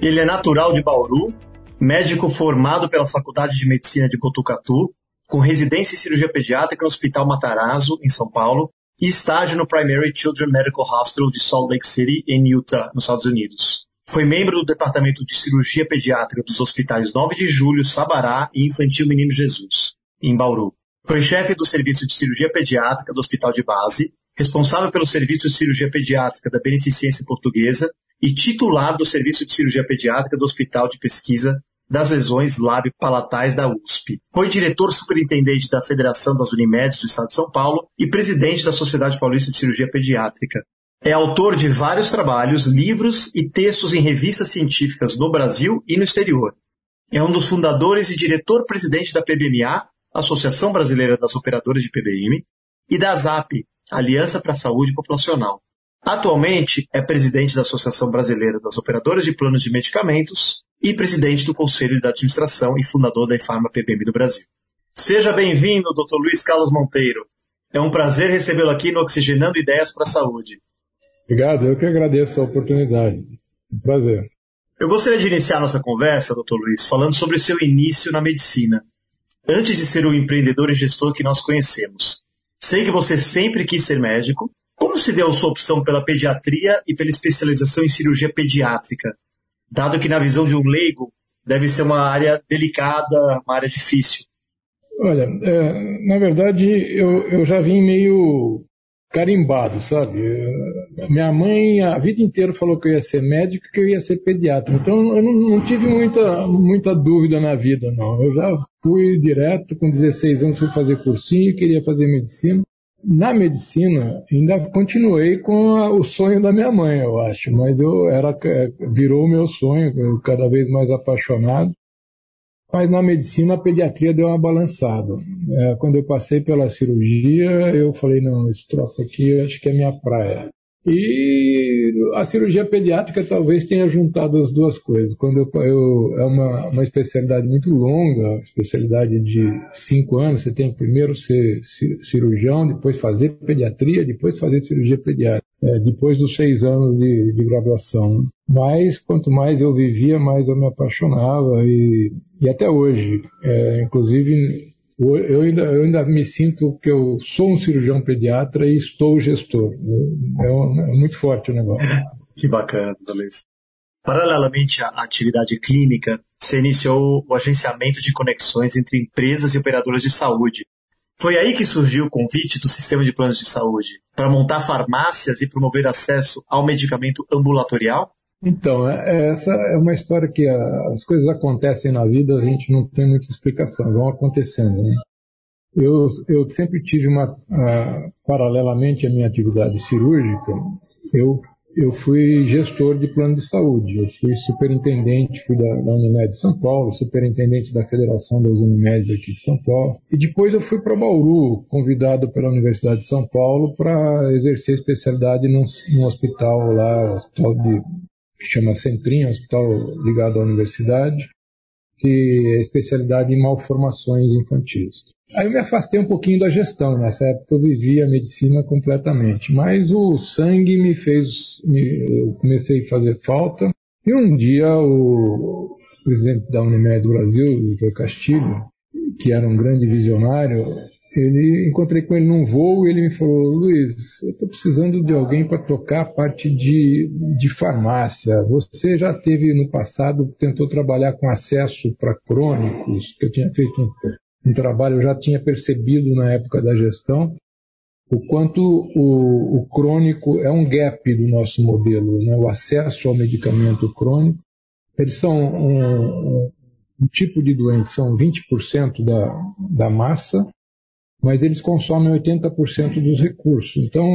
Ele é natural de Bauru, médico formado pela Faculdade de Medicina de Botucatu, com residência em cirurgia pediátrica no Hospital Matarazzo, em São Paulo, e estágio no Primary Children Medical Hospital de Salt Lake City, em Utah, nos Estados Unidos. Foi membro do Departamento de Cirurgia Pediátrica dos hospitais 9 de Julho, Sabará e Infantil Menino Jesus, em Bauru. Foi chefe do Serviço de Cirurgia Pediátrica do Hospital de Base, responsável pelo Serviço de Cirurgia Pediátrica da Beneficência Portuguesa e titular do Serviço de Cirurgia Pediátrica do Hospital de Pesquisa das Lesões Lábio-Palatais da USP. Foi diretor superintendente da Federação das Unimedes do Estado de São Paulo e presidente da Sociedade Paulista de Cirurgia Pediátrica. É autor de vários trabalhos, livros e textos em revistas científicas no Brasil e no exterior. É um dos fundadores e diretor-presidente da PBMA, Associação Brasileira das Operadoras de PBM, e da ZAP, Aliança para a Saúde Populacional. Atualmente é presidente da Associação Brasileira das Operadoras de Planos de Medicamentos e presidente do Conselho de Administração e fundador da Efarma PBM do Brasil. Seja bem-vindo, Dr. Luiz Carlos Monteiro. É um prazer recebê-lo aqui no Oxigenando Ideias para a Saúde. Obrigado, eu que agradeço a oportunidade. Um prazer. Eu gostaria de iniciar nossa conversa, Dr. Luiz, falando sobre o seu início na medicina. Antes de ser o empreendedor e gestor que nós conhecemos, sei que você sempre quis ser médico como se deu sua opção pela pediatria e pela especialização em cirurgia pediátrica? Dado que, na visão de um leigo, deve ser uma área delicada, uma área difícil. Olha, é, na verdade, eu, eu já vim meio carimbado, sabe? Minha mãe a vida inteira falou que eu ia ser médico que eu ia ser pediatra. Então eu não, não, tive muita, muita dúvida na vida, não. Eu já fui direto, com 16 anos fui fazer cursinho, queria fazer medicina na medicina, ainda continuei com a, o sonho da minha mãe, eu acho, mas eu era é, virou o meu sonho, cada vez mais apaixonado. Mas na medicina a pediatria deu uma balançada. É, quando eu passei pela cirurgia, eu falei, não, esse troço aqui acho que é minha praia. E a cirurgia pediátrica talvez tenha juntado as duas coisas. Quando eu, eu, é uma, uma especialidade muito longa, especialidade de cinco anos. Você tem que primeiro ser cirurgião, depois fazer pediatria, depois fazer cirurgia pediátrica. É, depois dos seis anos de, de graduação. Mas quanto mais eu vivia, mais eu me apaixonava e, e até hoje. É, inclusive eu ainda, eu ainda me sinto que eu sou um cirurgião pediatra e estou gestor. É, um, é muito forte o negócio. Que bacana, Luiz. Paralelamente à atividade clínica, você iniciou o agenciamento de conexões entre empresas e operadoras de saúde. Foi aí que surgiu o convite do sistema de planos de saúde para montar farmácias e promover acesso ao medicamento ambulatorial? Então, é, essa é uma história que as coisas acontecem na vida, a gente não tem muita explicação, vão acontecendo. Né? Eu, eu sempre tive uma, uh, paralelamente à minha atividade cirúrgica, eu, eu fui gestor de plano de saúde. Eu fui superintendente, fui da, da Unimed de São Paulo, superintendente da Federação das Unimedes aqui de São Paulo. E depois eu fui para Bauru, convidado pela Universidade de São Paulo para exercer especialidade num, num hospital lá, hospital de que chama Centrinho, hospital ligado à universidade, que é especialidade em malformações infantis. Aí eu me afastei um pouquinho da gestão, nessa época eu vivia a medicina completamente, mas o sangue me fez, me, eu comecei a fazer falta, e um dia o presidente da Unimed do Brasil, o Dr. Castilho, que era um grande visionário, ele encontrei com ele num voo e ele me falou: Luiz, eu estou precisando de alguém para tocar a parte de, de farmácia. Você já teve no passado, tentou trabalhar com acesso para crônicos, que eu tinha feito um, um, trabalho, eu já tinha percebido na época da gestão o quanto o, o crônico é um gap do nosso modelo, né? o acesso ao medicamento crônico. Eles são um, um, um tipo de doente, são 20% da, da massa, mas eles consomem 80% dos recursos. Então,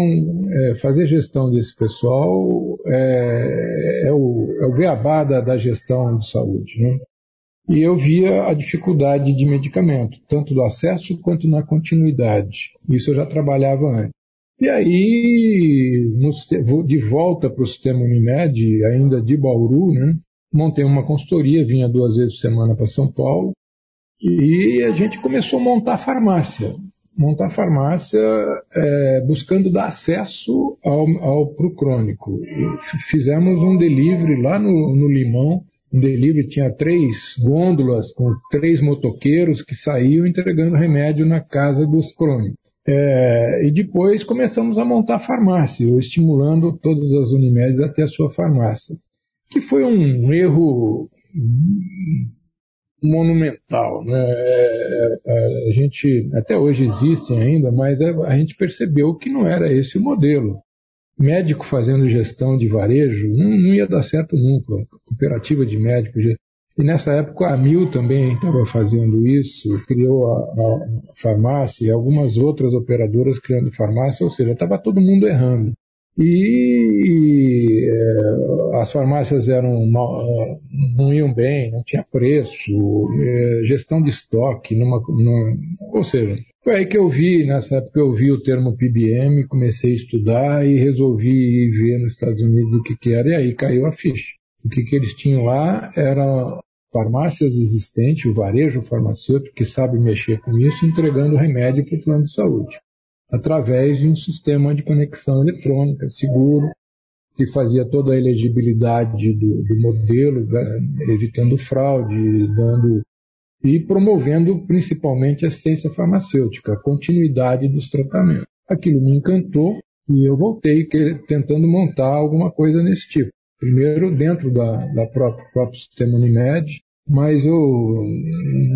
é, fazer gestão desse pessoal é, é, o, é o beabá da, da gestão de saúde. Né? E eu via a dificuldade de medicamento, tanto do acesso quanto na continuidade. Isso eu já trabalhava antes. E aí, no, de volta para o sistema Unimed, ainda de Bauru, né, montei uma consultoria, vinha duas vezes por semana para São Paulo, e a gente começou a montar farmácia. Montar farmácia é, buscando dar acesso ao, ao pro crônico. E fizemos um delivery lá no, no Limão. Um delivery tinha três gôndolas com três motoqueiros que saíam entregando remédio na casa dos crônicos. É, e depois começamos a montar farmácia, estimulando todas as Unimedes a ter a sua farmácia, que foi um erro monumental. Né? É, é, a gente, até hoje existem ainda, mas a gente percebeu que não era esse o modelo. Médico fazendo gestão de varejo não, não ia dar certo nunca. Cooperativa de médicos. E nessa época a Mil também estava fazendo isso, criou a, a farmácia e algumas outras operadoras criando farmácia, ou seja, estava todo mundo errando. E é, as farmácias eram mal, não iam bem, não tinha preço, é, gestão de estoque, numa, numa, ou seja, foi aí que eu vi, nessa época eu vi o termo PBM, comecei a estudar e resolvi ver nos Estados Unidos o que, que era, e aí caiu a ficha. O que, que eles tinham lá era farmácias existentes, o varejo farmacêutico que sabe mexer com isso, entregando remédio para o plano de saúde através de um sistema de conexão eletrônica seguro, que fazia toda a elegibilidade do, do modelo, evitando fraude, dando e promovendo principalmente assistência farmacêutica, a continuidade dos tratamentos. Aquilo me encantou e eu voltei tentando montar alguma coisa nesse tipo. Primeiro dentro da, da própria, próprio sistema Unimed, mas eu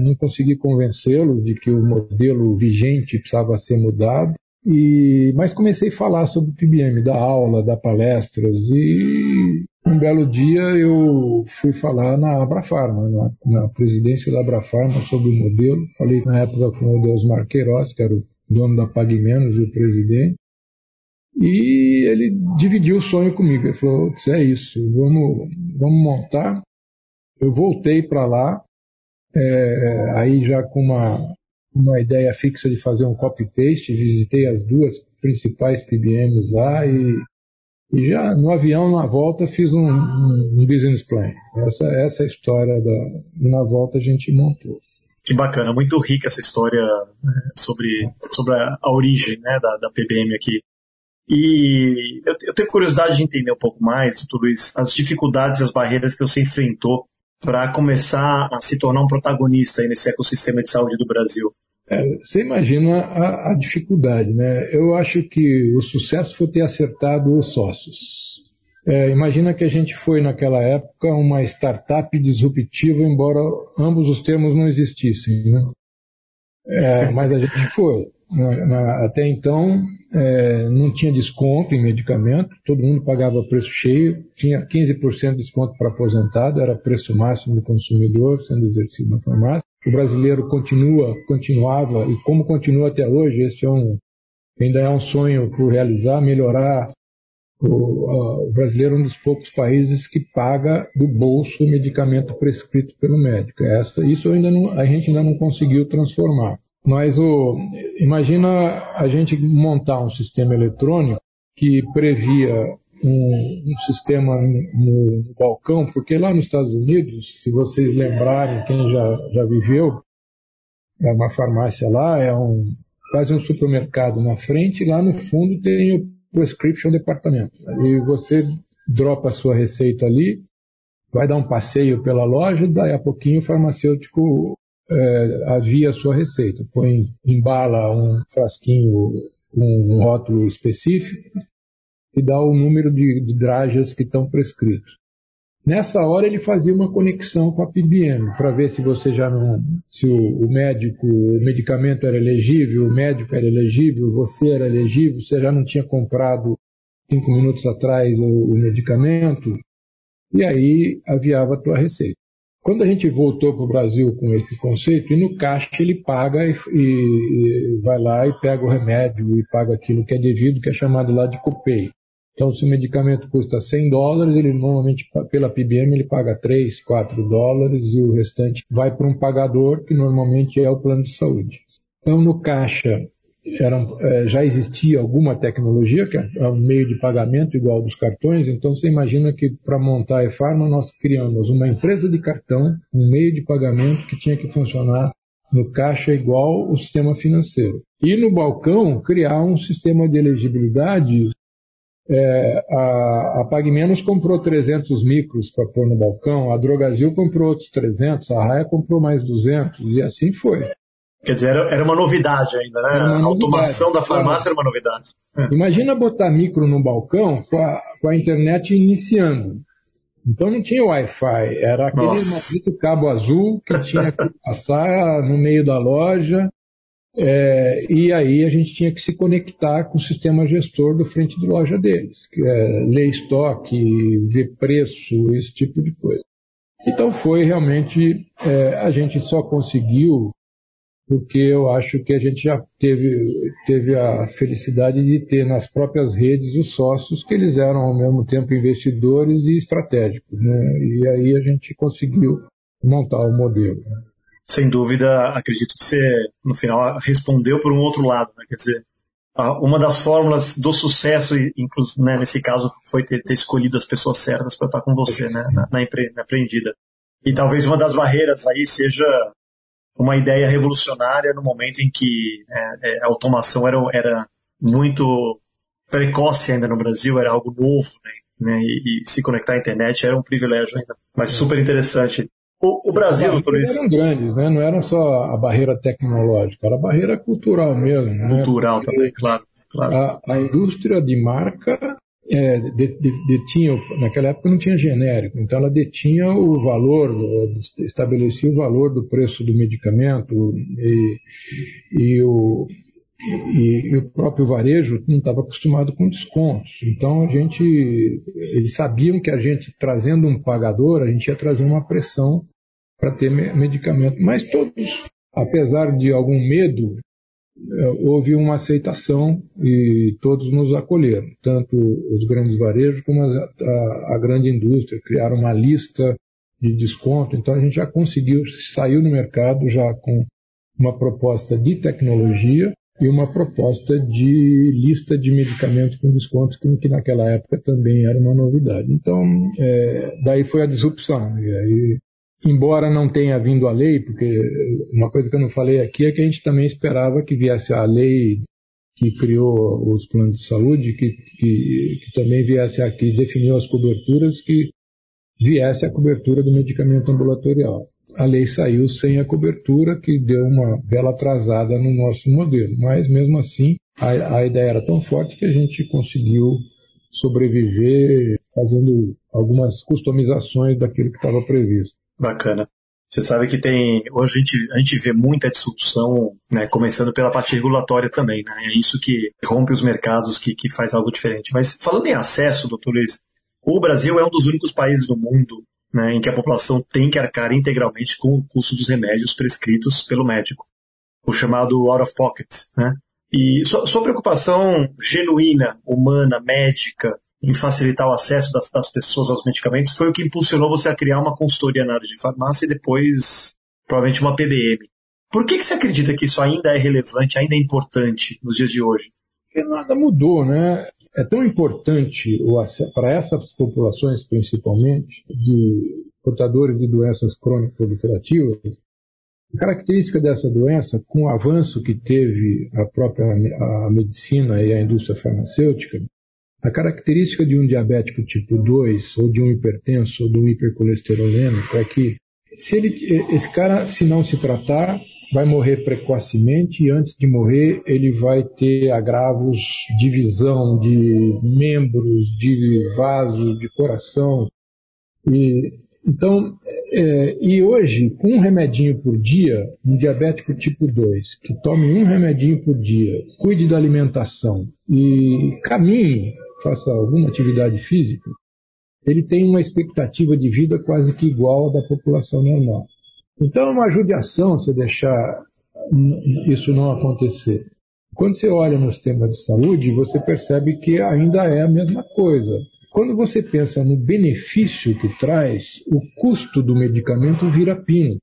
não consegui convencê-los de que o modelo vigente precisava ser mudado. E, mas comecei a falar sobre o PBM, dar aula, dar palestras, e um belo dia eu fui falar na Abrafarma, na, na presidência da Abrafarma sobre o modelo. Falei na época com o Deus Marqueiroz, que era o dono da Pague Menos e o presidente. E ele dividiu o sonho comigo. Ele falou: é isso, vamos, vamos montar. Eu voltei para lá, é, aí já com uma uma ideia fixa de fazer um copy-paste, visitei as duas principais PBMs lá e, e já no avião, na volta, fiz um, um, business plan. Essa, essa é história da. Na volta a gente montou. Que bacana, muito rica essa história né, sobre, sobre a, a origem né, da, da PBM aqui. E eu, eu, tenho curiosidade de entender um pouco mais, tudo isso, as dificuldades e as barreiras que você enfrentou para começar a se tornar um protagonista nesse ecossistema de saúde do Brasil. É, você imagina a, a, dificuldade, né? Eu acho que o sucesso foi ter acertado os sócios. É, imagina que a gente foi naquela época uma startup disruptiva, embora ambos os termos não existissem, né? É, mas a gente foi. Até então é, não tinha desconto em medicamento, todo mundo pagava preço cheio, tinha 15% de desconto para aposentado, era preço máximo do consumidor sendo exercido na farmácia o brasileiro continua, continuava e como continua até hoje, esse é um, ainda é um sonho por realizar, melhorar. O, o brasileiro é um dos poucos países que paga do bolso o medicamento prescrito pelo médico. Essa, isso ainda não, a gente ainda não conseguiu transformar. Mas o, imagina a gente montar um sistema eletrônico que previa um, um sistema no, no, balcão, porque lá nos Estados Unidos, se vocês lembrarem, quem já, já viveu, é uma farmácia lá, é um quase um supermercado na frente, e lá no fundo tem o prescription departamento. E você dropa a sua receita ali, vai dar um passeio pela loja, daí a pouquinho o farmacêutico é, avia a sua receita, põe, embala um frasquinho com um rótulo específico, e dá o número de, de drajas que estão prescritos. Nessa hora ele fazia uma conexão com a PBM para ver se você já não, se o, o, médico, o medicamento era elegível, o médico era elegível, você era elegível, você já não tinha comprado cinco minutos atrás o, o medicamento, e aí aviava a tua receita. Quando a gente voltou para o Brasil com esse conceito, e no caixa ele paga e, e, e vai lá e pega o remédio e paga aquilo que é devido, que é chamado lá de copay. Então, se o medicamento custa 100 dólares, ele normalmente, pela PBM, ele paga 3, 4 dólares e o restante vai para um pagador, que normalmente é o plano de saúde. Então, no caixa, eram, é, já existia alguma tecnologia, que é um meio de pagamento igual dos cartões, então você imagina que para montar a e-farma nós criamos uma empresa de cartão, um meio de pagamento que tinha que funcionar no caixa igual o sistema financeiro. E no balcão criar um sistema de elegibilidade. É, a, a Pag Menos comprou 300 micros para pôr no balcão, a Drogazil comprou outros 300, a Raia comprou mais 200 e assim foi. Quer dizer, era, era uma novidade ainda, né? A automação da farmácia era uma novidade. É. Imagina botar micro no balcão com a, com a internet iniciando. Então não tinha Wi-Fi, era aquele maldito cabo azul que tinha que passar no meio da loja. É, e aí a gente tinha que se conectar com o sistema gestor do frente de loja deles, que é ler estoque, ver preço, esse tipo de coisa. Então foi realmente, é, a gente só conseguiu porque eu acho que a gente já teve, teve a felicidade de ter nas próprias redes os sócios que eles eram ao mesmo tempo investidores e estratégicos, né? E aí a gente conseguiu montar o modelo. Né? Sem dúvida, acredito que você no final respondeu por um outro lado, né? Quer dizer, uma das fórmulas do sucesso, inclusive né, nesse caso, foi ter, ter, escolhido as pessoas certas para estar com você, né, na, na, empre, na empreendida. E talvez uma das barreiras aí seja uma ideia revolucionária no momento em que é, é, a automação era, era muito precoce ainda no Brasil, era algo novo, né? né? E, e, se conectar à internet era um privilégio ainda, mas super interessante. O, o Brasil, por isso. eram grandes, né? Não era só a barreira tecnológica, era a barreira cultural mesmo. Né? Cultural né? também, claro. claro. A, a indústria de marca é, detinha, naquela época não tinha genérico, então ela detinha o valor, estabelecia o valor do preço do medicamento e, e o, e, e, o próprio varejo não estava acostumado com descontos. Então a gente, eles sabiam que a gente trazendo um pagador, a gente ia trazer uma pressão para ter medicamento. Mas todos, apesar de algum medo, é, houve uma aceitação e todos nos acolheram, tanto os grandes varejos como a, a, a, grande indústria, criaram uma lista de desconto, então a gente já conseguiu, saiu no mercado já com uma proposta de tecnologia e uma proposta de lista de medicamentos com desconto, que naquela época também era uma novidade. Então, é, daí foi a disrupção, e aí embora não tenha vindo a lei, porque uma coisa que eu não falei aqui é que a gente também esperava que viesse a lei que criou os planos de saúde, que, que, que também viesse aqui, definiu as coberturas, que viesse a cobertura do medicamento ambulatorial. A lei saiu sem a cobertura, que deu uma bela atrasada no nosso modelo, mas mesmo assim a, a ideia era tão forte que a gente conseguiu sobreviver fazendo algumas customizações daquilo que estava previsto. Bacana. Você sabe que tem. Hoje a gente, a gente vê muita disrupção, né, começando pela parte regulatória também, né? É isso que rompe os mercados, que, que faz algo diferente. Mas falando em acesso, doutor Luiz, o Brasil é um dos únicos países do mundo né, em que a população tem que arcar integralmente com o custo dos remédios prescritos pelo médico, o chamado out of pocket. Né? E sua, sua preocupação genuína, humana, médica, em facilitar o acesso das, das, pessoas aos medicamentos foi o que impulsionou você a criar uma consultoria na área de farmácia e depois, provavelmente, uma PBM. Por que, que você acredita que isso ainda é relevante, ainda é importante nos dias de hoje? Porque nada mudou, né? É tão importante para essas populações, principalmente, de portadores de doenças crônicas proliferativas, a característica dessa doença, com o avanço que teve a própria a medicina e a indústria farmacêutica, a característica de um diabético tipo 2, ou de um hipertenso, ou de um hipercolesterolêmico, é que se ele, esse cara, se não se tratar, vai morrer precocemente e antes de morrer ele vai ter agravos de visão, de membros, de vasos, de coração. E, então, é, e hoje, com um remedinho por dia, um diabético tipo 2, que tome um remedinho por dia, cuide da alimentação e caminhe faça alguma atividade física, ele tem uma expectativa de vida quase que igual à da população normal. Então é uma judiação se deixar isso não acontecer. Quando você olha no sistema de saúde, você percebe que ainda é a mesma coisa. Quando você pensa no benefício que traz, o custo do medicamento vira pino.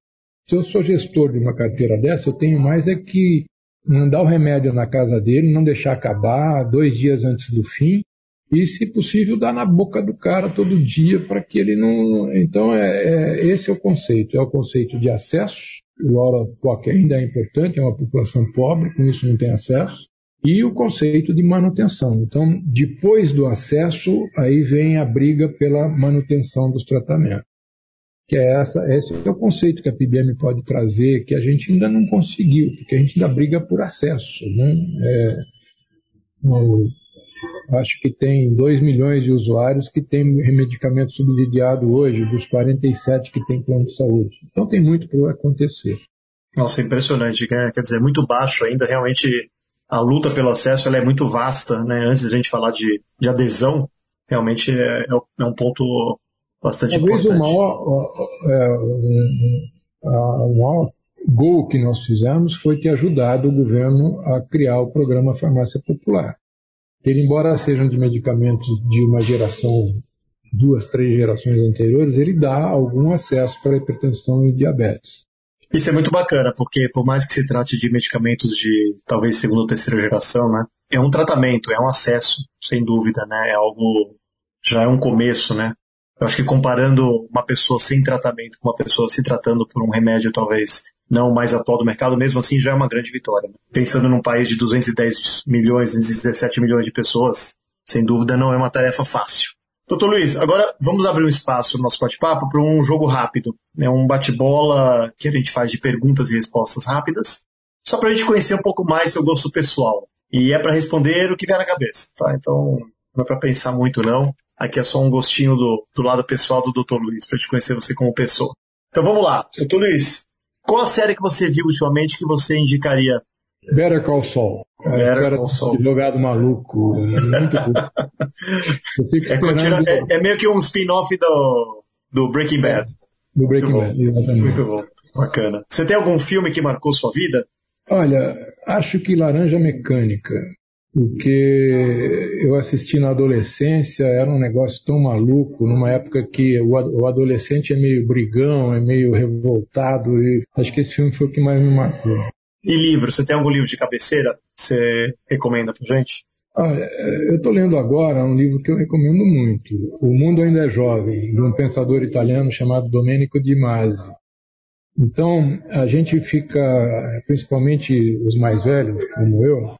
Se eu sou gestor de uma carteira dessa, eu tenho mais é que mandar o remédio na casa dele, não deixar acabar dois dias antes do fim, e, se possível, dar na boca do cara todo dia para que ele não. Então, é, é, esse é o conceito: é o conceito de acesso. O Laura POC ainda é importante, é uma população pobre, com isso não tem acesso. E o conceito de manutenção. Então, depois do acesso, aí vem a briga pela manutenção dos tratamentos. Que é essa, esse é o conceito que a PBM pode trazer, que a gente ainda não conseguiu, porque a gente ainda briga por acesso. Né? É, acho que tem 2 milhões de usuários que têm medicamento subsidiado hoje, dos 47 que têm plano de saúde. Então tem muito para acontecer. Nossa, impressionante. Né? Quer dizer, muito baixo ainda. Realmente, a luta pelo acesso ela é muito vasta. Né? Antes de a gente falar de, de adesão, realmente é, é um ponto bastante Talvez importante. O maior, é, o maior gol que nós fizemos foi ter ajudado o governo a criar o programa Farmácia Popular ele, embora sejam de medicamentos de uma geração, duas, três gerações anteriores, ele dá algum acesso para hipertensão e diabetes. Isso é muito bacana, porque por mais que se trate de medicamentos de talvez segunda ou terceira geração, né, é um tratamento, é um acesso, sem dúvida, né, é algo, já é um começo, né. Eu acho que comparando uma pessoa sem tratamento com uma pessoa se tratando por um remédio talvez não mais atual do mercado, mesmo assim já é uma grande vitória. Né? Pensando num país de 210 milhões, 217 milhões de pessoas, sem dúvida não é uma tarefa fácil. Doutor Luiz, agora vamos abrir um espaço no nosso bate-papo para um jogo rápido. É um bate-bola que a gente faz de perguntas e respostas rápidas, só para a gente conhecer um pouco mais seu gosto pessoal. E é para responder o que vier na cabeça, tá? Então, não é para pensar muito não. Aqui é só um gostinho do, do lado pessoal do Dr. Luiz, para a gente conhecer você como pessoa. Então vamos lá. Doutor Luiz, qual a série que você viu ultimamente que você indicaria? Better Call Saul. É, Better Call Saul. Jogado maluco. Muito é, esperando... é, é, meio que um spin-off do, do Breaking Bad. Do Breaking Bad, exatamente. Muito bom. Bacana. Você tem algum filme que marcou sua vida? Olha, acho que Laranja Mecânica. Porque eu assisti na adolescência, era um negócio tão maluco, numa época que o adolescente é meio brigão, é meio revoltado, e acho que esse filme foi o que mais me marcou. E livro? Você tem algum livro de cabeceira que você recomenda pra gente? Olha, eu estou lendo agora um livro que eu recomendo muito, O Mundo Ainda é Jovem, de um pensador italiano chamado Domenico Di Masi. Então, a gente fica, principalmente os mais velhos, como eu,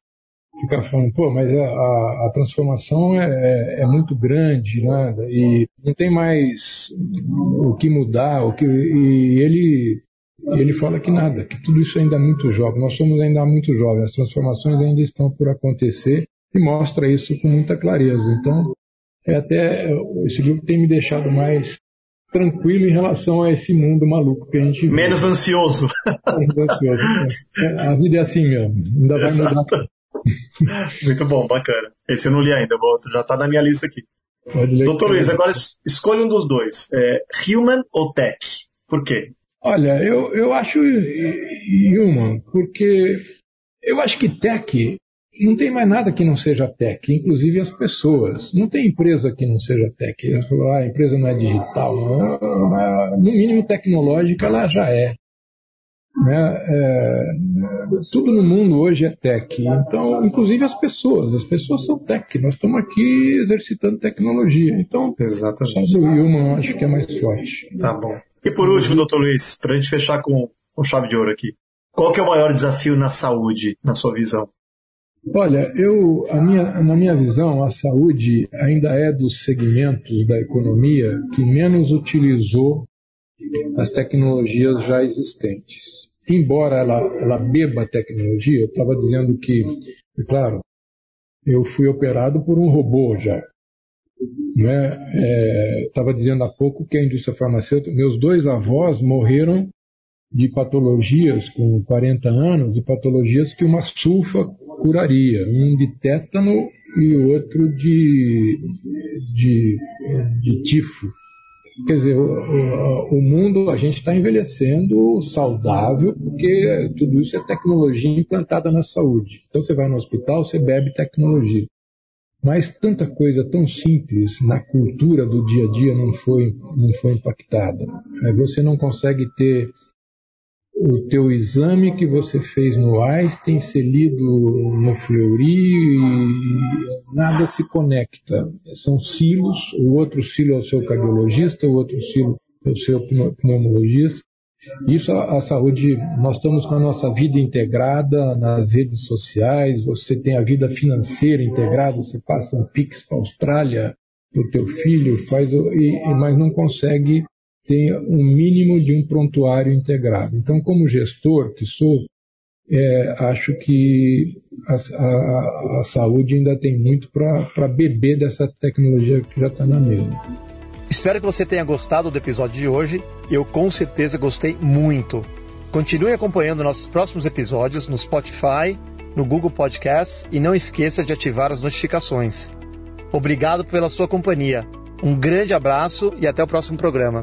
ficar falando, pô, mas a, a, a transformação é, é, é, muito grande, né? E não tem mais o que mudar, o que e ele ele fala que nada, que tudo isso ainda é muito jovem. Nós somos ainda muito jovens, as transformações ainda estão por acontecer e mostra isso com muita clareza. Então, é até esse livro tem me deixado mais tranquilo em relação a esse mundo maluco que a gente Menos ansioso. Menos ansioso. É, a vida é assim mesmo. Ainda vai Exato. mudar Muito bom, bacana. Esse eu não li ainda, vou, já está na minha lista aqui. Doutor Luiz, agora escolha um dos dois. É, human ou tech? Por quê? Olha, eu, eu acho human, porque eu acho que tech não tem mais nada que não seja tech, inclusive as pessoas. Não tem empresa que não seja tech. ah, a empresa não é digital. Não, no mínimo tecnológica ela já é. Né? É, tudo no mundo hoje é tech. Então, inclusive as pessoas. As pessoas são tech. Nós estamos aqui exercitando tecnologia. Então, Exatamente. o human acho que é mais forte. Tá bom. E por último, doutor Luiz, para a gente fechar com, com chave de ouro aqui. Qual que é o maior desafio na saúde, na sua visão? Olha, eu, minha, na minha visão, a saúde ainda é dos segmentos da economia que menos utilizou as tecnologias já existentes. Embora ela, ela beba tecnologia, eu estava dizendo que, claro, eu fui operado por um robô já. Estava né? é, dizendo há pouco que a indústria farmacêutica, meus dois avós morreram de patologias com 40 anos, de patologias que uma sulfa curaria, um de tétano e outro de, de, de tifo Quer dizer, o, o, o mundo, a gente está envelhecendo saudável, porque tudo isso é tecnologia implantada na saúde. Então você vai no hospital, você bebe tecnologia. Mas tanta coisa tão simples na cultura do dia a dia não foi, não foi impactada. Você não consegue ter o teu exame que você fez no Einstein lido no Fleury nada se conecta. São silos, o outro silo é o seu cardiologista, o outro silo é o seu pneumologista. Isso a, saúde, nós estamos com a nossa vida integrada nas redes sociais, você tem a vida financeira integrada, você passa um Pix para a Austrália o teu filho, faz, e, mas não consegue ter um mínimo de um prontuário integrado. Então, como gestor que sou, é, acho que a, a, a, saúde ainda tem muito para beber dessa tecnologia que já está na mesa. Espero que você tenha gostado do episódio de hoje. Eu com certeza gostei muito. Continue acompanhando nossos próximos episódios no Spotify, no Google Podcasts e não esqueça de ativar as notificações. Obrigado pela sua companhia. Um grande abraço e até o próximo programa.